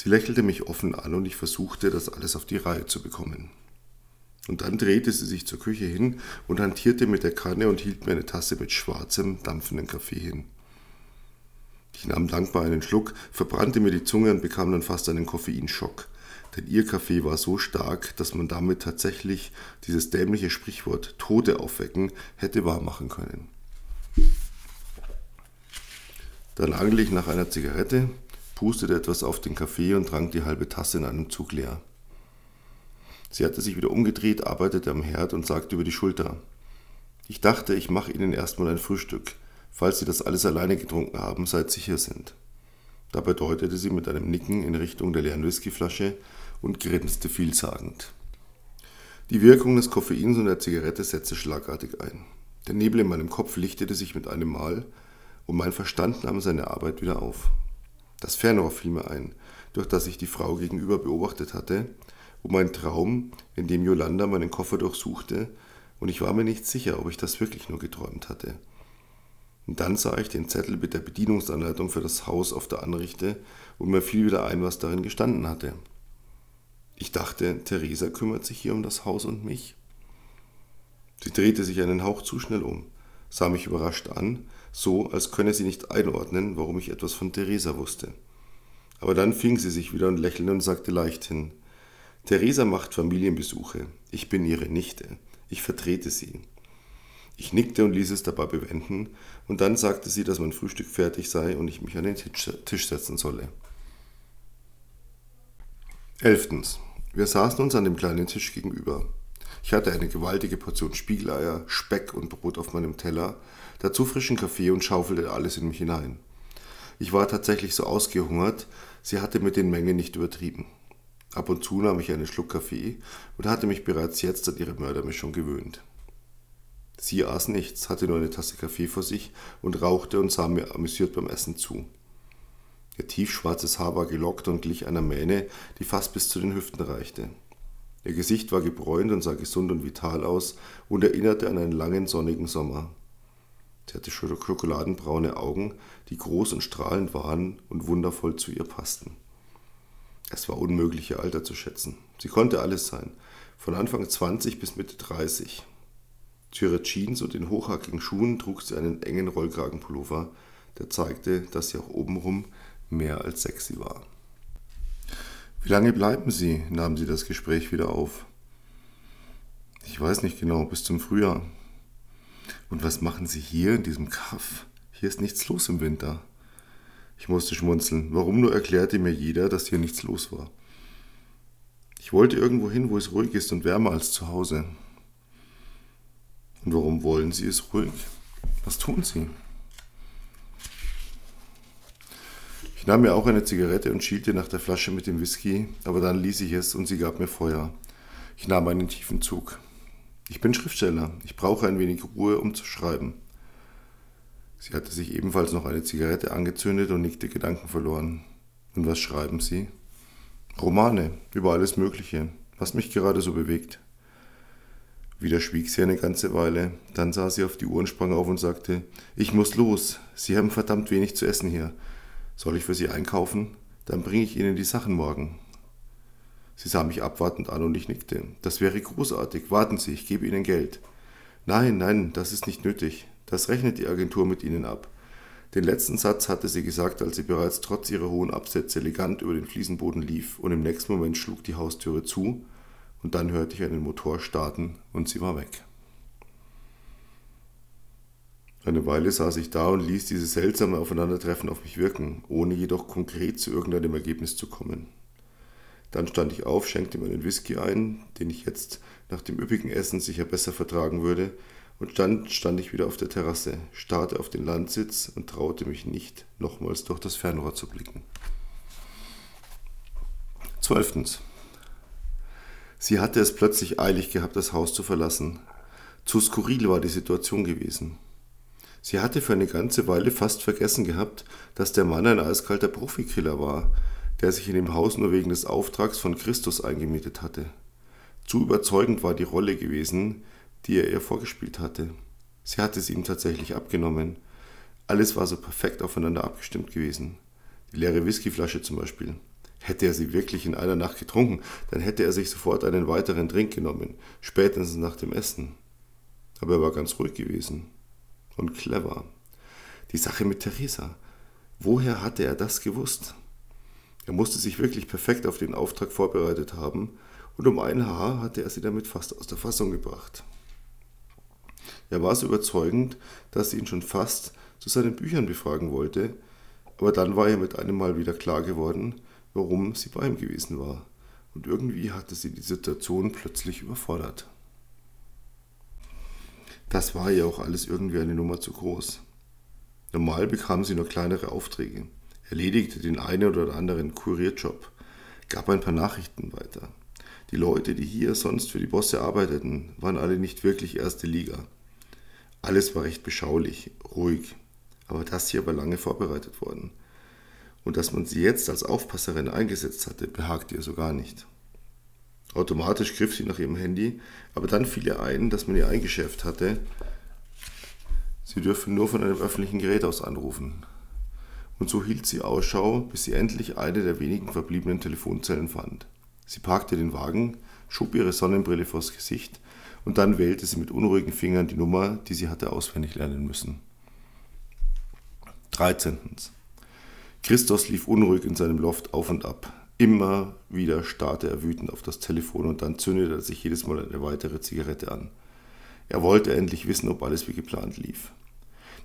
Sie lächelte mich offen an und ich versuchte, das alles auf die Reihe zu bekommen. Und dann drehte sie sich zur Küche hin und hantierte mit der Kanne und hielt mir eine Tasse mit schwarzem, dampfenden Kaffee hin. Ich nahm dankbar einen Schluck, verbrannte mir die Zunge und bekam dann fast einen Koffeinschock. Denn ihr Kaffee war so stark, dass man damit tatsächlich dieses dämliche Sprichwort Tote aufwecken hätte wahrmachen können. Dann angelte ich nach einer Zigarette, pustete etwas auf den Kaffee und trank die halbe Tasse in einem Zug leer. Sie hatte sich wieder umgedreht, arbeitete am Herd und sagte über die Schulter. Ich dachte, ich mache Ihnen erstmal ein Frühstück. Falls Sie das alles alleine getrunken haben, seid sicher sind. Dabei deutete sie mit einem Nicken in Richtung der leeren Whiskyflasche und grinste vielsagend. Die Wirkung des Koffeins und der Zigarette setzte schlagartig ein. Der Nebel in meinem Kopf lichtete sich mit einem Mal und mein Verstand nahm seine Arbeit wieder auf. Das Fernrohr fiel mir ein, durch das ich die Frau gegenüber beobachtet hatte, um mein Traum, in dem Yolanda meinen Koffer durchsuchte, und ich war mir nicht sicher, ob ich das wirklich nur geträumt hatte. Und dann sah ich den Zettel mit der Bedienungsanleitung für das Haus auf der Anrichte und mir fiel wieder ein, was darin gestanden hatte. Ich dachte, Theresa kümmert sich hier um das Haus und mich. Sie drehte sich einen Hauch zu schnell um, sah mich überrascht an, so als könne sie nicht einordnen, warum ich etwas von Theresa wusste. Aber dann fing sie sich wieder und lächelte und sagte leichthin, Theresa macht Familienbesuche, ich bin ihre Nichte, ich vertrete sie. Ich nickte und ließ es dabei bewenden, und dann sagte sie, dass mein Frühstück fertig sei und ich mich an den Tisch setzen solle. Elftens. Wir saßen uns an dem kleinen Tisch gegenüber. Ich hatte eine gewaltige Portion Spiegeleier, Speck und Brot auf meinem Teller, dazu frischen Kaffee und schaufelte alles in mich hinein. Ich war tatsächlich so ausgehungert, sie hatte mit den Mengen nicht übertrieben. Ab und zu nahm ich einen Schluck Kaffee und hatte mich bereits jetzt an ihre Mördermischung gewöhnt. Sie aß nichts, hatte nur eine Tasse Kaffee vor sich und rauchte und sah mir amüsiert beim Essen zu. Ihr tiefschwarzes Haar war gelockt und glich einer Mähne, die fast bis zu den Hüften reichte. Ihr Gesicht war gebräunt und sah gesund und vital aus und erinnerte an einen langen sonnigen Sommer. Sie hatte schokoladenbraune Augen, die groß und strahlend waren und wundervoll zu ihr passten. Es war unmöglich, ihr Alter zu schätzen. Sie konnte alles sein, von Anfang 20 bis Mitte 30. Zu ihrer Jeans und den hochhackigen Schuhen trug sie einen engen Rollkragenpullover, der zeigte, dass sie auch obenrum mehr als sexy war. Wie lange bleiben Sie? nahm sie das Gespräch wieder auf. Ich weiß nicht genau, bis zum Frühjahr. Und was machen Sie hier in diesem Kaff? Hier ist nichts los im Winter. Ich musste schmunzeln. Warum nur erklärte mir jeder, dass hier nichts los war. Ich wollte irgendwo hin, wo es ruhig ist und wärmer als zu Hause. Und warum wollen Sie es ruhig? Was tun Sie? Ich nahm mir auch eine Zigarette und schielte nach der Flasche mit dem Whisky, aber dann ließ ich es und sie gab mir Feuer. Ich nahm einen tiefen Zug. Ich bin Schriftsteller. Ich brauche ein wenig Ruhe, um zu schreiben. Sie hatte sich ebenfalls noch eine Zigarette angezündet und nickte gedankenverloren. Und was schreiben Sie? Romane über alles Mögliche, was mich gerade so bewegt. Wieder schwieg sie eine ganze Weile, dann sah sie auf die Uhr und sprang auf und sagte, ich muss los, Sie haben verdammt wenig zu essen hier. Soll ich für Sie einkaufen? Dann bringe ich Ihnen die Sachen morgen. Sie sah mich abwartend an und ich nickte. Das wäre großartig. Warten Sie, ich gebe Ihnen Geld. Nein, nein, das ist nicht nötig. Das rechnet die Agentur mit Ihnen ab. Den letzten Satz hatte sie gesagt, als sie bereits trotz ihrer hohen Absätze elegant über den Fliesenboden lief, und im nächsten Moment schlug die Haustüre zu, und dann hörte ich einen Motor starten, und sie war weg. Eine Weile saß ich da und ließ dieses seltsame Aufeinandertreffen auf mich wirken, ohne jedoch konkret zu irgendeinem Ergebnis zu kommen. Dann stand ich auf, schenkte mir einen Whisky ein, den ich jetzt nach dem üppigen Essen sicher besser vertragen würde, und dann stand ich wieder auf der Terrasse, starrte auf den Landsitz und traute mich nicht, nochmals durch das Fernrohr zu blicken. Zwölftens. Sie hatte es plötzlich eilig gehabt, das Haus zu verlassen. Zu skurril war die Situation gewesen. Sie hatte für eine ganze Weile fast vergessen gehabt, dass der Mann ein eiskalter Profikiller war, der sich in dem Haus nur wegen des Auftrags von Christus eingemietet hatte. Zu überzeugend war die Rolle gewesen, die er ihr vorgespielt hatte. Sie hatte sie ihm tatsächlich abgenommen. Alles war so perfekt aufeinander abgestimmt gewesen. Die leere Whiskyflasche zum Beispiel. Hätte er sie wirklich in einer Nacht getrunken, dann hätte er sich sofort einen weiteren Drink genommen, spätestens nach dem Essen. Aber er war ganz ruhig gewesen und clever. Die Sache mit Theresa. Woher hatte er das gewusst? Er musste sich wirklich perfekt auf den Auftrag vorbereitet haben, und um ein Haar hatte er sie damit fast aus der Fassung gebracht. Er war so überzeugend, dass sie ihn schon fast zu seinen Büchern befragen wollte, aber dann war ihr mit einem Mal wieder klar geworden, warum sie bei ihm gewesen war, und irgendwie hatte sie die Situation plötzlich überfordert. Das war ihr auch alles irgendwie eine Nummer zu groß. Normal bekam sie nur kleinere Aufträge erledigte den einen oder anderen Kurierjob, gab ein paar Nachrichten weiter. Die Leute, die hier sonst für die Bosse arbeiteten, waren alle nicht wirklich erste Liga. Alles war recht beschaulich, ruhig, aber das hier war lange vorbereitet worden. Und dass man sie jetzt als Aufpasserin eingesetzt hatte, behagte ihr so gar nicht. Automatisch griff sie nach ihrem Handy, aber dann fiel ihr ein, dass man ihr eingeschärft hatte, sie dürfen nur von einem öffentlichen Gerät aus anrufen und so hielt sie Ausschau, bis sie endlich eine der wenigen verbliebenen Telefonzellen fand. Sie parkte den Wagen, schob ihre Sonnenbrille vors Gesicht und dann wählte sie mit unruhigen Fingern die Nummer, die sie hatte auswendig lernen müssen. 13. Christos lief unruhig in seinem Loft auf und ab. Immer wieder starrte er wütend auf das Telefon und dann zündete er sich jedes Mal eine weitere Zigarette an. Er wollte endlich wissen, ob alles wie geplant lief.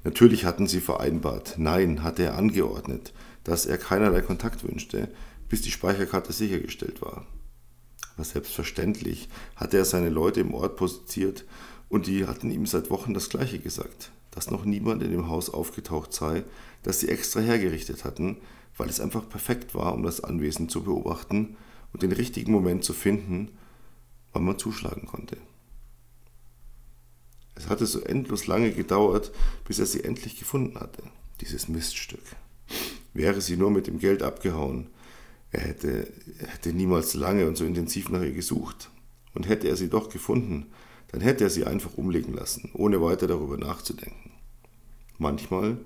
Natürlich hatten sie vereinbart, nein, hatte er angeordnet, dass er keinerlei Kontakt wünschte, bis die Speicherkarte sichergestellt war. Aber selbstverständlich hatte er seine Leute im Ort positioniert und die hatten ihm seit Wochen das Gleiche gesagt, dass noch niemand in dem Haus aufgetaucht sei, das sie extra hergerichtet hatten, weil es einfach perfekt war, um das Anwesen zu beobachten und den richtigen Moment zu finden, wann man zuschlagen konnte. Es hatte so endlos lange gedauert, bis er sie endlich gefunden hatte, dieses Miststück. Wäre sie nur mit dem Geld abgehauen, er hätte, er hätte niemals lange und so intensiv nach ihr gesucht. Und hätte er sie doch gefunden, dann hätte er sie einfach umlegen lassen, ohne weiter darüber nachzudenken. Manchmal,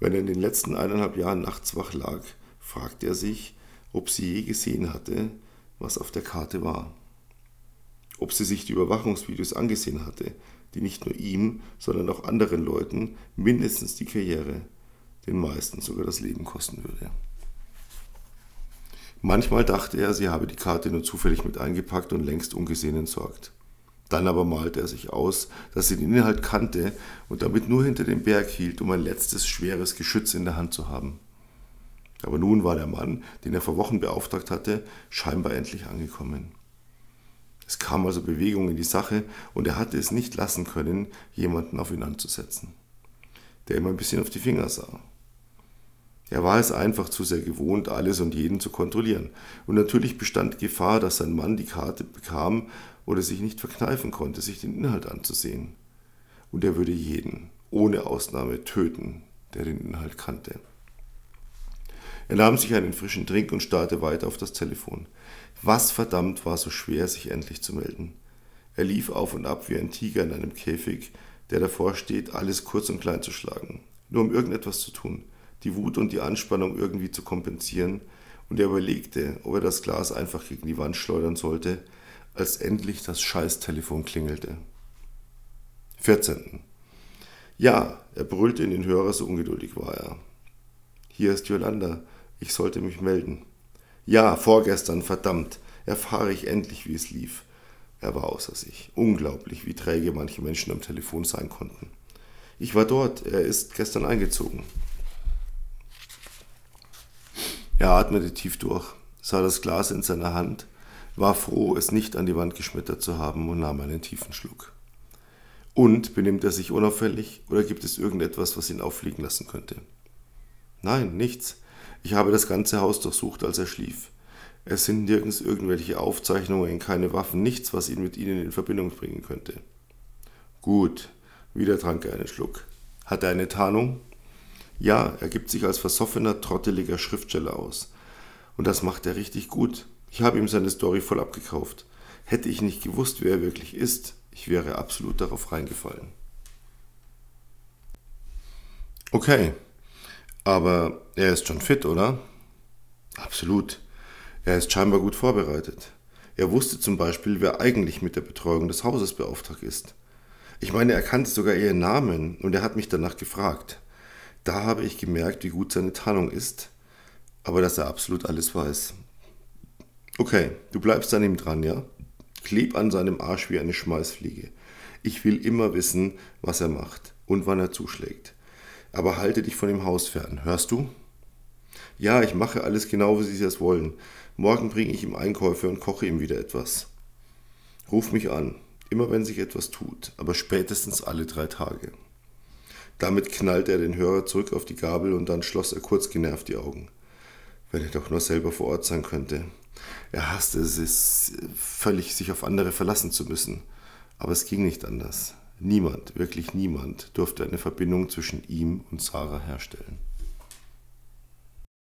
wenn er in den letzten eineinhalb Jahren nachts wach lag, fragte er sich, ob sie je gesehen hatte, was auf der Karte war. Ob sie sich die Überwachungsvideos angesehen hatte, die nicht nur ihm, sondern auch anderen Leuten mindestens die Karriere, den meisten sogar das Leben kosten würde. Manchmal dachte er, sie habe die Karte nur zufällig mit eingepackt und längst ungesehen entsorgt. Dann aber malte er sich aus, dass sie den Inhalt kannte und damit nur hinter dem Berg hielt, um ein letztes schweres Geschütz in der Hand zu haben. Aber nun war der Mann, den er vor Wochen beauftragt hatte, scheinbar endlich angekommen. Es kam also Bewegung in die Sache und er hatte es nicht lassen können, jemanden auf ihn anzusetzen, der ihm ein bisschen auf die Finger sah. Er war es einfach zu sehr gewohnt, alles und jeden zu kontrollieren. Und natürlich bestand Gefahr, dass sein Mann die Karte bekam oder sich nicht verkneifen konnte, sich den Inhalt anzusehen. Und er würde jeden, ohne Ausnahme, töten, der den Inhalt kannte. Er nahm sich einen frischen Trink und starrte weiter auf das Telefon. Was verdammt war so schwer, sich endlich zu melden? Er lief auf und ab wie ein Tiger in einem Käfig, der davor steht, alles kurz und klein zu schlagen, nur um irgendetwas zu tun, die Wut und die Anspannung irgendwie zu kompensieren, und er überlegte, ob er das Glas einfach gegen die Wand schleudern sollte, als endlich das Scheißtelefon klingelte. 14. Ja, er brüllte in den Hörer, so ungeduldig war er. Hier ist Yolanda, ich sollte mich melden. Ja, vorgestern, verdammt, erfahre ich endlich, wie es lief. Er war außer sich. Unglaublich, wie träge manche Menschen am Telefon sein konnten. Ich war dort, er ist gestern eingezogen. Er atmete tief durch, sah das Glas in seiner Hand, war froh, es nicht an die Wand geschmettert zu haben und nahm einen tiefen Schluck. Und benimmt er sich unauffällig oder gibt es irgendetwas, was ihn auffliegen lassen könnte? Nein, nichts. Ich habe das ganze Haus durchsucht, als er schlief. Es sind nirgends irgendwelche Aufzeichnungen, keine Waffen, nichts, was ihn mit ihnen in Verbindung bringen könnte. Gut, wieder trank er einen Schluck. Hat er eine Tarnung? Ja, er gibt sich als versoffener, trotteliger Schriftsteller aus. Und das macht er richtig gut. Ich habe ihm seine Story voll abgekauft. Hätte ich nicht gewusst, wer er wirklich ist, ich wäre absolut darauf reingefallen. Okay, aber er ist schon fit, oder? Absolut. Er ist scheinbar gut vorbereitet. Er wusste zum Beispiel, wer eigentlich mit der Betreuung des Hauses beauftragt ist. Ich meine, er kannte sogar ihren Namen und er hat mich danach gefragt. Da habe ich gemerkt, wie gut seine Tarnung ist, aber dass er absolut alles weiß. Okay, du bleibst an ihm dran, ja? Kleb an seinem Arsch wie eine Schmeißfliege. Ich will immer wissen, was er macht und wann er zuschlägt. Aber halte dich von dem Haus fern, hörst du? Ja, ich mache alles genau, wie Sie es wollen. Morgen bringe ich ihm Einkäufe und koche ihm wieder etwas. Ruf mich an, immer wenn sich etwas tut, aber spätestens alle drei Tage. Damit knallte er den Hörer zurück auf die Gabel und dann schloss er kurz genervt die Augen. Wenn er doch nur selber vor Ort sein könnte. Er hasste es, völlig sich auf andere verlassen zu müssen. Aber es ging nicht anders. Niemand, wirklich niemand, durfte eine Verbindung zwischen ihm und Sarah herstellen.